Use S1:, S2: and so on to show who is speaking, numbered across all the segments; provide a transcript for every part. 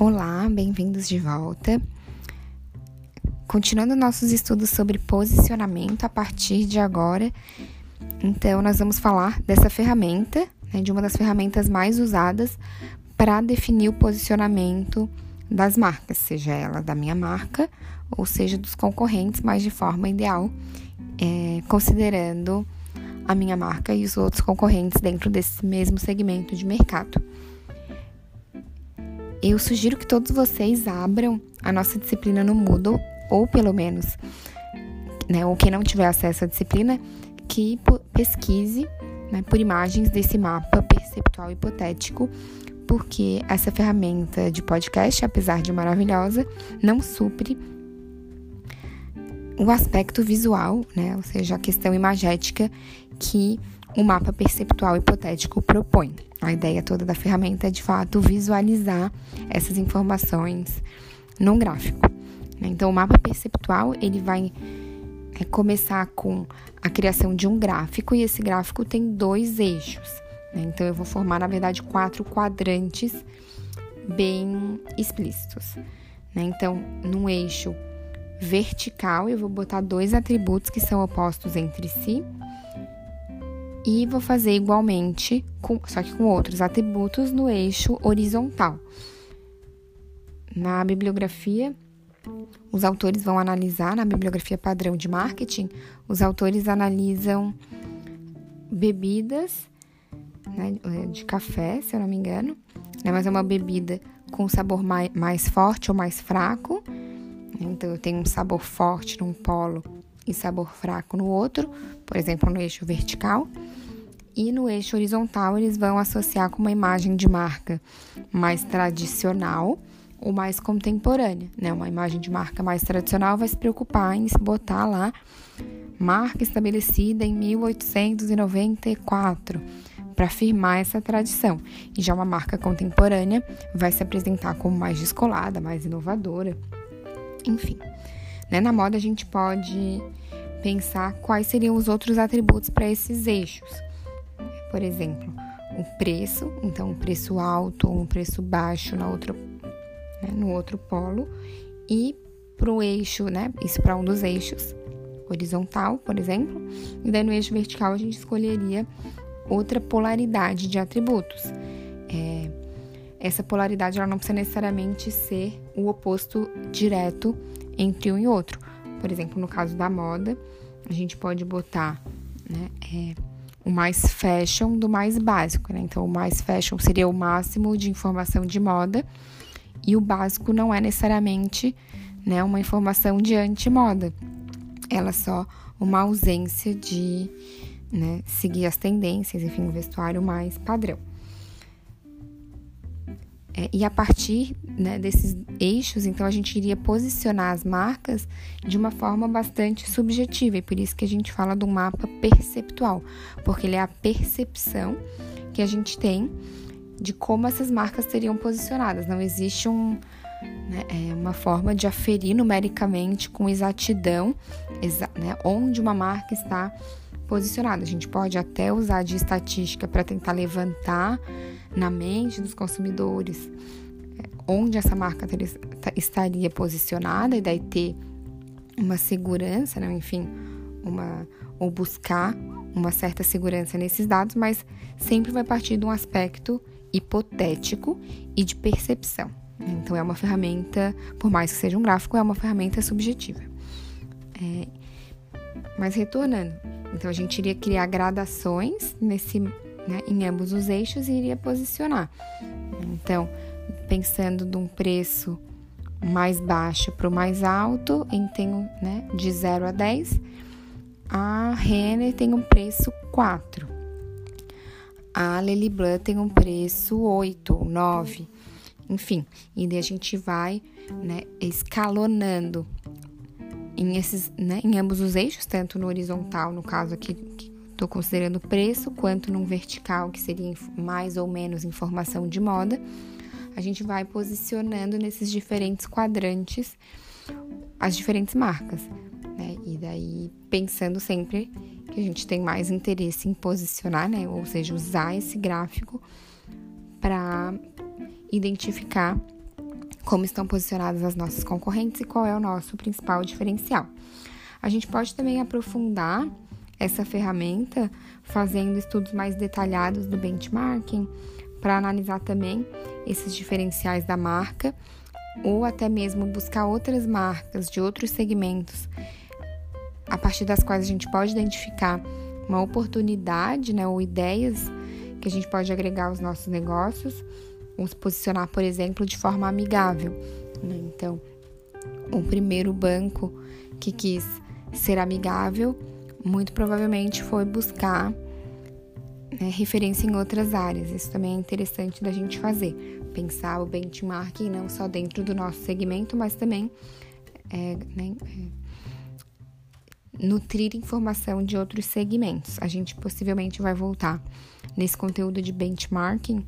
S1: Olá, bem-vindos de volta. Continuando nossos estudos sobre posicionamento a partir de agora, então nós vamos falar dessa ferramenta, né, de uma das ferramentas mais usadas para definir o posicionamento das marcas, seja ela da minha marca ou seja dos concorrentes, mas de forma ideal, é, considerando a minha marca e os outros concorrentes dentro desse mesmo segmento de mercado. Eu sugiro que todos vocês abram a nossa disciplina no Moodle, ou pelo menos, né, ou quem não tiver acesso à disciplina, que pesquise né, por imagens desse mapa perceptual hipotético, porque essa ferramenta de podcast, apesar de maravilhosa, não supre o aspecto visual, né, ou seja, a questão imagética que o mapa perceptual hipotético propõe. A ideia toda da ferramenta é de fato visualizar essas informações num gráfico. Né? Então, o mapa perceptual ele vai é, começar com a criação de um gráfico e esse gráfico tem dois eixos. Né? Então, eu vou formar na verdade quatro quadrantes bem explícitos. Né? Então, num eixo vertical, eu vou botar dois atributos que são opostos entre si e vou fazer igualmente, com, só que com outros atributos no eixo horizontal. Na bibliografia, os autores vão analisar, na bibliografia padrão de marketing, os autores analisam bebidas né, de café, se eu não me engano, né, mas é uma bebida com sabor mais, mais forte ou mais fraco. Então, eu tenho um sabor forte num polo e sabor fraco no outro, por exemplo, no eixo vertical e no eixo horizontal eles vão associar com uma imagem de marca mais tradicional ou mais contemporânea, né? Uma imagem de marca mais tradicional vai se preocupar em se botar lá marca estabelecida em 1894 para afirmar essa tradição. E já uma marca contemporânea vai se apresentar como mais descolada, mais inovadora. Enfim, né? na moda a gente pode pensar quais seriam os outros atributos para esses eixos. Por exemplo, o preço, então um preço alto ou um preço baixo na outra, né, no outro polo, e para o eixo, né? Isso para um dos eixos, horizontal, por exemplo, e daí no eixo vertical a gente escolheria outra polaridade de atributos. É, essa polaridade ela não precisa necessariamente ser o oposto direto entre um e outro. Por exemplo, no caso da moda, a gente pode botar né, é, o mais fashion do mais básico, né? Então, o mais fashion seria o máximo de informação de moda e o básico não é necessariamente né, uma informação de anti-moda. Ela é só uma ausência de né, seguir as tendências, enfim, um vestuário mais padrão. É, e a partir né, desses eixos, então a gente iria posicionar as marcas de uma forma bastante subjetiva, e por isso que a gente fala do mapa perceptual, porque ele é a percepção que a gente tem de como essas marcas seriam posicionadas. Não existe um, né, é uma forma de aferir numericamente com exatidão exa né, onde uma marca está posicionada. A gente pode até usar de estatística para tentar levantar na mente dos consumidores é, onde essa marca estaria posicionada e daí ter uma segurança, né? enfim, uma ou buscar uma certa segurança nesses dados, mas sempre vai partir de um aspecto hipotético e de percepção. Então é uma ferramenta, por mais que seja um gráfico, é uma ferramenta subjetiva. É, mas retornando, então a gente iria criar gradações nesse né, em ambos os eixos e iria posicionar. Então, pensando de um preço mais baixo para o mais alto, em tenho né, de 0 a 10, a Renner tem um preço 4. A Lely Blanc tem um preço 8 ou 9. Enfim, e daí a gente vai né, escalonando em, esses, né, em ambos os eixos, tanto no horizontal, no caso aqui, que Estou considerando preço, quanto num vertical, que seria mais ou menos informação de moda. A gente vai posicionando nesses diferentes quadrantes as diferentes marcas, né? E daí pensando sempre que a gente tem mais interesse em posicionar, né? Ou seja, usar esse gráfico para identificar como estão posicionadas as nossas concorrentes e qual é o nosso principal diferencial. A gente pode também aprofundar essa ferramenta fazendo estudos mais detalhados do benchmarking para analisar também esses diferenciais da marca ou até mesmo buscar outras marcas de outros segmentos a partir das quais a gente pode identificar uma oportunidade, né, ou ideias que a gente pode agregar aos nossos negócios, ou se posicionar, por exemplo, de forma amigável. Né? Então, o primeiro banco que quis ser amigável, muito provavelmente foi buscar né, referência em outras áreas. Isso também é interessante da gente fazer. Pensar o benchmarking não só dentro do nosso segmento, mas também é, né, é, nutrir informação de outros segmentos. A gente possivelmente vai voltar nesse conteúdo de benchmarking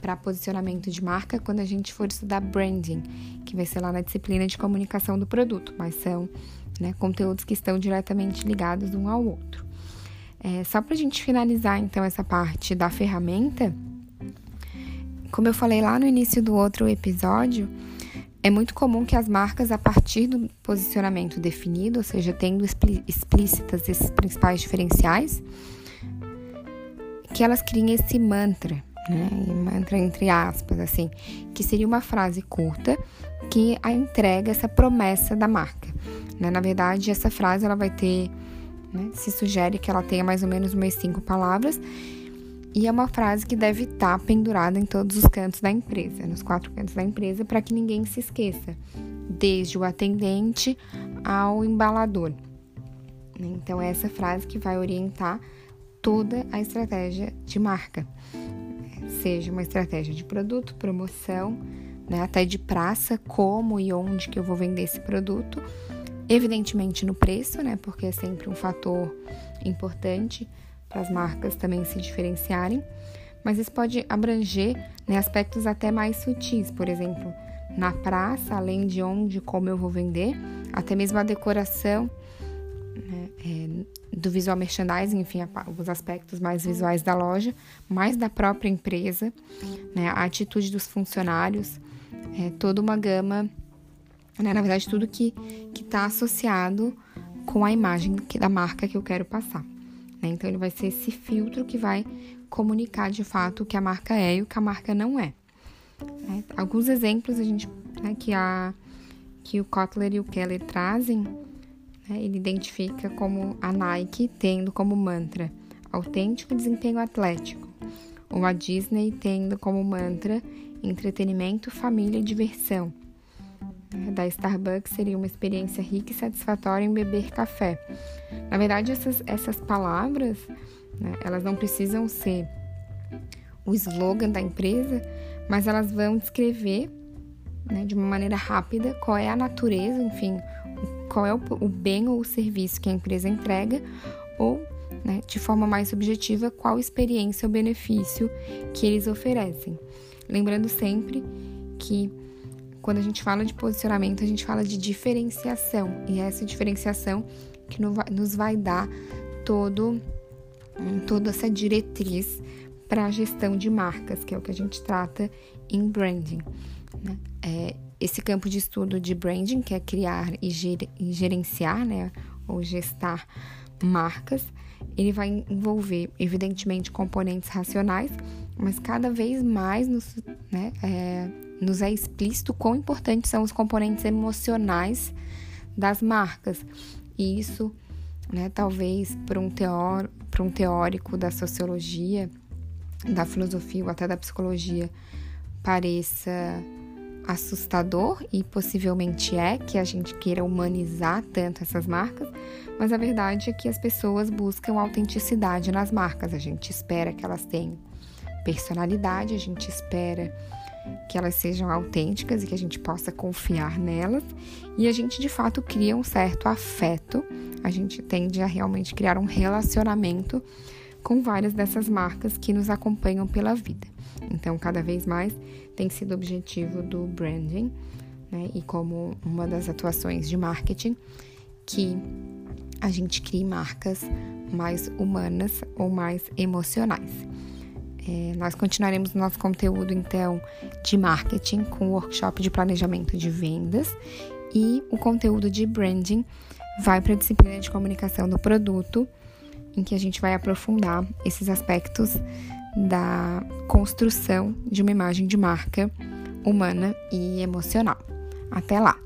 S1: para posicionamento de marca quando a gente for estudar branding, que vai ser lá na disciplina de comunicação do produto, mas são né, conteúdos que estão diretamente ligados um ao outro. É, só para a gente finalizar então essa parte da ferramenta, como eu falei lá no início do outro episódio, é muito comum que as marcas, a partir do posicionamento definido, ou seja, tendo explícitas esses principais diferenciais, que elas criem esse mantra, né? Mantra entre aspas, assim, que seria uma frase curta que a entrega essa promessa da marca. Né? Na verdade, essa frase ela vai ter, né? se sugere que ela tenha mais ou menos umas cinco palavras e é uma frase que deve estar pendurada em todos os cantos da empresa, nos quatro cantos da empresa, para que ninguém se esqueça, desde o atendente ao embalador. Então, é essa frase que vai orientar toda a estratégia de marca, seja uma estratégia de produto, promoção, né, até de praça, como e onde que eu vou vender esse produto, evidentemente no preço, né, porque é sempre um fator importante para as marcas também se diferenciarem, mas isso pode abranger né, aspectos até mais sutis, por exemplo, na praça, além de onde, como eu vou vender, até mesmo a decoração né, é, do visual merchandising, enfim, os aspectos mais visuais da loja, mais da própria empresa, né, a atitude dos funcionários, é, toda uma gama, né, na verdade, tudo que está associado com a imagem que, da marca que eu quero passar. Né? Então, ele vai ser esse filtro que vai comunicar de fato o que a marca é e o que a marca não é. Né? Alguns exemplos a gente, né, que, a, que o Kotler e o Keller trazem né? Ele identifica como a Nike tendo como mantra autêntico desempenho atlético, ou a Disney tendo como mantra entretenimento, família e diversão. Da Starbucks seria uma experiência rica e satisfatória em beber café. Na verdade, essas, essas palavras, né, elas não precisam ser o slogan da empresa, mas elas vão descrever né, de uma maneira rápida qual é a natureza, enfim, qual é o, o bem ou o serviço que a empresa entrega, ou, né, de forma mais objetiva, qual experiência ou benefício que eles oferecem. Lembrando sempre que quando a gente fala de posicionamento, a gente fala de diferenciação, e é essa diferenciação que nos vai dar todo, toda essa diretriz para a gestão de marcas, que é o que a gente trata em branding. Né? É, esse campo de estudo de branding, que é criar e, ger gerenciar, né, ou gestar marcas, ele vai envolver, evidentemente, componentes racionais, mas cada vez mais nos, né, é, nos é explícito quão importantes são os componentes emocionais das marcas. E isso, né, talvez para um, um teórico da sociologia, da filosofia ou até da psicologia, pareça assustador e possivelmente é que a gente queira humanizar tanto essas marcas, mas a verdade é que as pessoas buscam autenticidade nas marcas. A gente espera que elas tenham personalidade, a gente espera que elas sejam autênticas e que a gente possa confiar nelas, e a gente de fato cria um certo afeto, a gente tende a realmente criar um relacionamento com várias dessas marcas que nos acompanham pela vida. Então, cada vez mais tem sido objetivo do branding, né? E como uma das atuações de marketing, que a gente crie marcas mais humanas ou mais emocionais. É, nós continuaremos nosso conteúdo, então, de marketing com o workshop de planejamento de vendas e o conteúdo de branding vai para a disciplina de comunicação do produto, em que a gente vai aprofundar esses aspectos da construção de uma imagem de marca humana e emocional. Até lá!